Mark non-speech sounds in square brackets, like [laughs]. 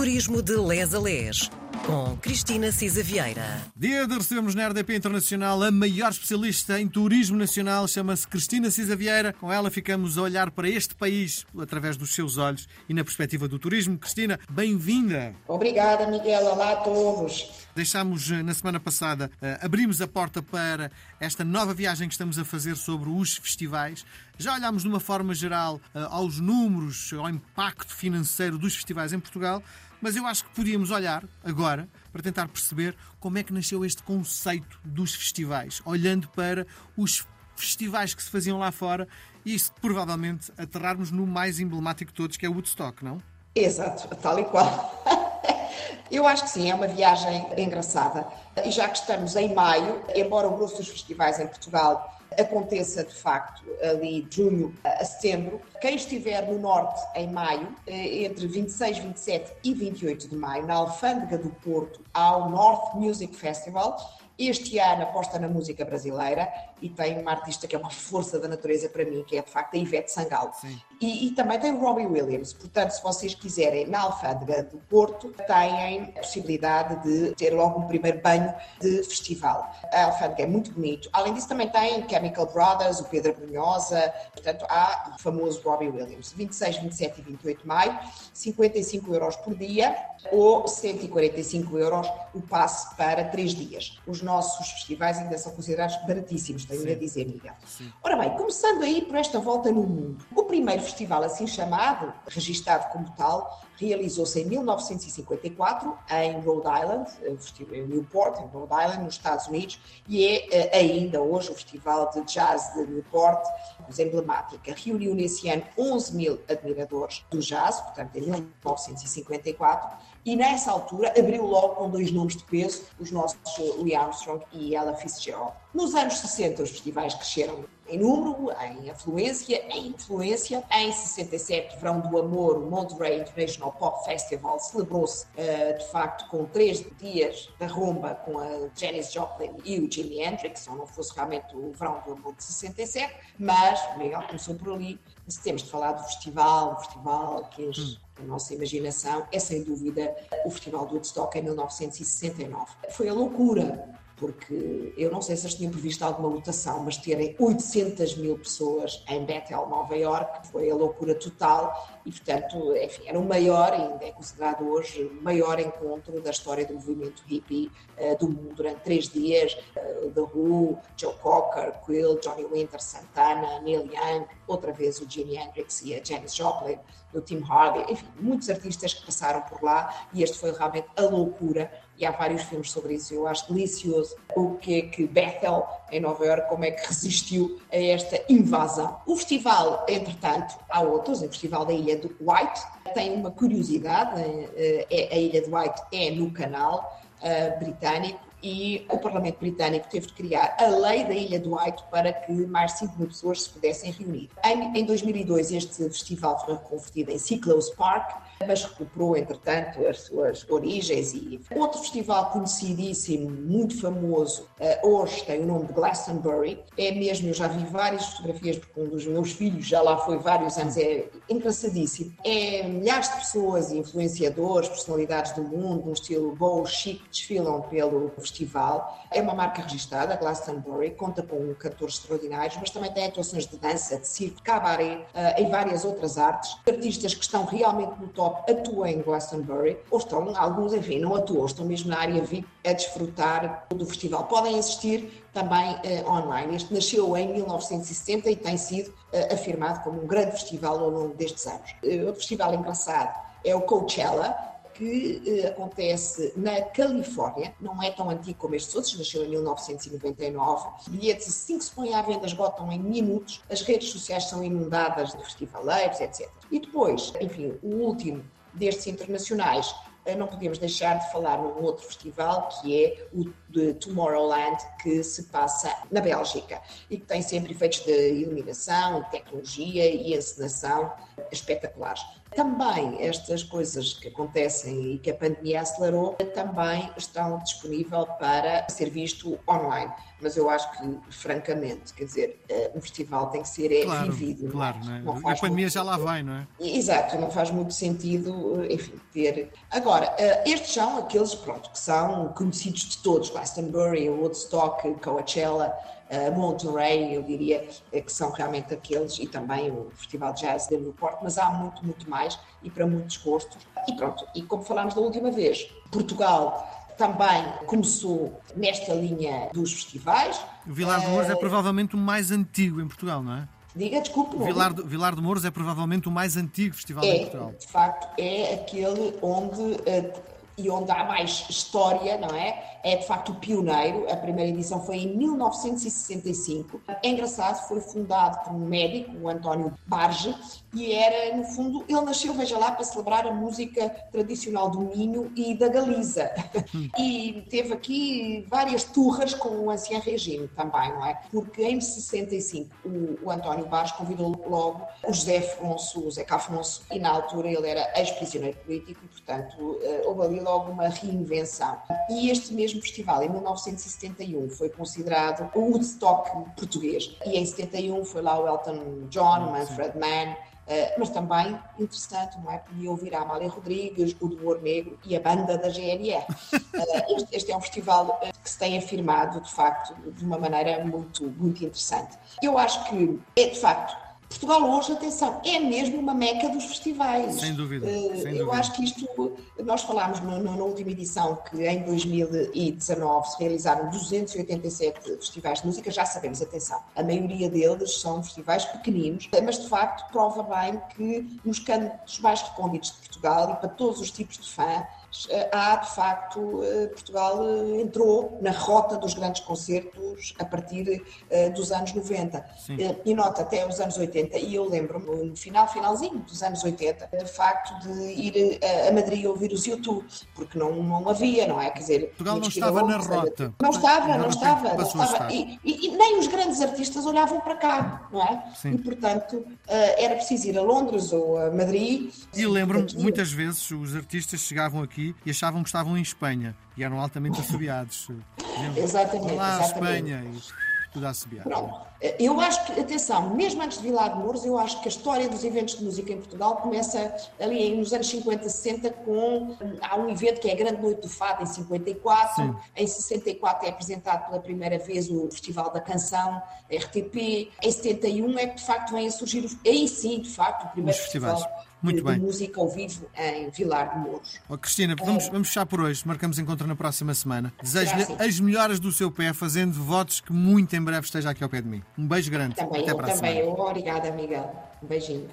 Turismo de Les a Les, com Cristina Cisa Vieira. Dia de recebermos na RDP Internacional a maior especialista em turismo nacional, chama-se Cristina Cisa Vieira. Com ela ficamos a olhar para este país através dos seus olhos e na perspectiva do turismo. Cristina, bem-vinda. Obrigada, Miguel. Olá a todos. Deixámos eh, na semana passada, eh, abrimos a porta para esta nova viagem que estamos a fazer sobre os festivais. Já olhámos de uma forma geral eh, aos números, ao impacto financeiro dos festivais em Portugal, mas eu acho que podíamos olhar agora para tentar perceber como é que nasceu este conceito dos festivais, olhando para os festivais que se faziam lá fora e provavelmente aterrarmos no mais emblemático de todos, que é o Woodstock, não? Exato, tal e qual. [laughs] Eu acho que sim, é uma viagem engraçada. E já que estamos em maio, embora o grosso dos festivais em Portugal aconteça de facto ali de junho a setembro, quem estiver no norte em maio, eh, entre 26, 27 e 28 de maio, na Alfândega do Porto, ao North Music Festival, este ano aposta na música brasileira e tem uma artista que é uma força da natureza para mim, que é de facto a Ivete Sangalo. E, e, também tem o Robbie Williams. Portanto, se vocês quiserem na Alfândega do Porto, têm a possibilidade de ter logo um primeiro banho de festival. A Alfândega é muito bonito. Além disso, também tem Chemical Brothers, o Pedro Brunhosa, portanto, há o famoso Robbie Williams. 26, 27 e 28 de maio, 55 euros por dia ou 145 euros o passe para três dias. Os nossos festivais ainda são considerados baratíssimos, tenho Sim. a dizer, Miguel. Sim. Ora bem, começando aí por esta volta no mundo. O primeiro festival assim chamado, registado como tal, realizou-se em 1954 em Rhode Island, em Newport, em Rhode Island, nos Estados Unidos, e é eh, ainda hoje o Festival de Jazz de Newport, emblemática. Reuniu nesse ano 11 mil admiradores do jazz, portanto em 1954, e nessa altura abriu logo com dois nomes de peso, os nossos Louis Armstrong e Ella Fitzgerald. Nos anos 60 os festivais cresceram em número, em afluência, em influência. Em 67, Verão do Amor, o Monterey International Pop Festival celebrou-se uh, de facto com três dias da rumba com a Janis Joplin e o Jimi Hendrix, ou não fosse realmente o Verão do Amor de 67, mas o Miguel começou por ali. Se temos de falar do festival, o festival que enche hum. a nossa imaginação, é sem dúvida o Festival do Woodstock em 1969. Foi a loucura porque eu não sei se eles tinham previsto alguma lotação, mas terem 800 mil pessoas em Bethel, Nova York, foi a loucura total e, portanto, enfim, era o maior, ainda é considerado hoje, o maior encontro da história do movimento hippie uh, do mundo durante três dias. Uh, The Who, Joe Cocker, Quill, Johnny Winter, Santana, Neil Young, outra vez o Jimi Hendrix e a Janis Joplin, do Tim Hardy, enfim, muitos artistas que passaram por lá e este foi realmente a loucura e há vários filmes sobre isso. Eu acho delicioso o que é que Bethel, em Nova York, como é que resistiu a esta invasão. O festival, entretanto, há outros, o Festival da Ilha do White, tem uma curiosidade, eh, é, a Ilha do White é no canal uh, britânico, e o Parlamento Britânico teve de criar a lei da Ilha do White para que mais de 5 mil pessoas se pudessem reunir. Em, em 2002, este festival foi reconvertido em Cyclos Park, mas recuperou, entretanto, as suas origens. E outro festival conhecidíssimo, muito famoso, uh, hoje tem o nome de Glastonbury. É mesmo, eu já vi várias fotografias, porque um dos meus filhos já lá foi vários anos, é engraçadíssimo. É milhares de pessoas, influenciadores, personalidades do mundo, um estilo bow chic, desfilam pelo festival. É uma marca registrada, Glastonbury, conta com cantores extraordinários, mas também tem atuações de dança, de circo, cabaré uh, e várias outras artes. Artistas que estão realmente no top atuam em Glastonbury, ou estão, alguns, enfim, não atuam, estão mesmo na área VIP a desfrutar do festival. Podem assistir também uh, online. Este nasceu em 1960 e tem sido uh, afirmado como um grande festival ao longo destes anos. Uh, outro festival engraçado é o Coachella, que eh, acontece na Califórnia, não é tão antigo como estes outros, nasceu em 1999. Bilhetes assim que se põem à venda esgotam em minutos, as redes sociais são inundadas de festivaleiros, etc. E depois, enfim, o último destes internacionais, eh, não podemos deixar de falar num outro festival que é o de Tomorrowland que se passa na Bélgica e que tem sempre efeitos de iluminação, tecnologia e encenação espetaculares. Também estas coisas que acontecem e que a pandemia acelerou também estão disponíveis para ser visto online. Mas eu acho que, francamente, quer dizer, eh, um festival tem que ser é claro, vivido. É? Claro, não é? Não a pandemia já lá vai, não é? Exato, não faz muito sentido, enfim, ter. Agora, eh, estes são aqueles, pronto, que são conhecidos de todos: Glastonbury, Woodstock, Coachella uh, Monterey, eu diria eh, que são realmente aqueles, e também o Festival de Jazz de Newport, mas há muito, muito mais e para muitos gostos. E pronto, e como falámos da última vez, Portugal também começou nesta linha dos festivais. O Vilar de Mouros é eh, provavelmente o mais antigo em Portugal, não é? Diga, desculpe. O Vilar de, Vilar de Mouros é provavelmente o mais antigo festival é, em Portugal. De facto, é aquele onde e onde há mais história, não é? É de facto o pioneiro. A primeira edição foi em 1965. É engraçado, foi fundado por um médico, o António Barge, e era, no fundo, ele nasceu, veja lá, para celebrar a música tradicional do Minho e da Galiza. [laughs] e teve aqui várias turras com o Ancien Regime também, não é? Porque em 65 o, o António Barge convidou logo o José Afonso, o Zeca Afonso, e na altura ele era ex-prisioneiro político e, portanto, eh, houve ali logo uma reinvenção. E este mesmo festival, em 1971, foi considerado o Woodstock português. E em 71 foi lá o Elton John, Manfred Mann, Uh, mas também interessante, não é? Podia ouvir a Amália Rodrigues, o do Negro e a banda da GNR. Uh, [laughs] este, este, é um festival que se tem afirmado, de facto, de uma maneira muito, muito interessante. Eu acho que é, de facto, Portugal hoje, atenção, é mesmo uma meca dos festivais. Sem dúvida. Uh, sem eu dúvida. acho que isto, nós falámos no, no, na última edição que em 2019 se realizaram 287 festivais de música, já sabemos, atenção, a maioria deles são festivais pequeninos, mas de facto prova bem que nos cantos mais recônditos de Portugal e para todos os tipos de fã, eh, há de facto, eh, Portugal eh, entrou na rota dos grandes concertos a partir dos anos 90 Sim. e nota até os anos 80 e eu lembro-me no final, finalzinho dos anos 80 de facto de ir a Madrid ouvir os YouTube porque não, não havia, não é? Quer dizer, Portugal não estava na rota não estava, não estava, não estava e, e, e, nem os grandes artistas olhavam para cá, não é? Sim. E portanto era preciso ir a Londres ou a Madrid e lembro-me muitas vezes os artistas chegavam aqui aqui e achavam que estavam em Espanha e eram altamente [laughs] assobiados. exatamente. Lá exatamente. Espanha e tudo a assobiar. Pronto. Eu acho que, atenção, mesmo antes de Vilar de Mouros, eu acho que a história dos eventos de música em Portugal começa ali nos anos 50, 60 com há um evento que é a Grande Noite do Fado em 54, Sim. em 64 é apresentado pela primeira vez o Festival da Canção, RTP, em 71 é que de facto vem a surgir, aí sim, de facto, o primeiro Os festival festivais. Muito de, bem. de música ao vivo em Vilar de Mouros. Oh, Cristina, vamos, vamos fechar por hoje. Marcamos encontro na próxima semana. Desejo-lhe as melhoras do seu pé, fazendo votos que muito em breve esteja aqui ao pé de mim. Um beijo grande. Também, Até eu para também. Obrigada, Miguel. Um beijinho.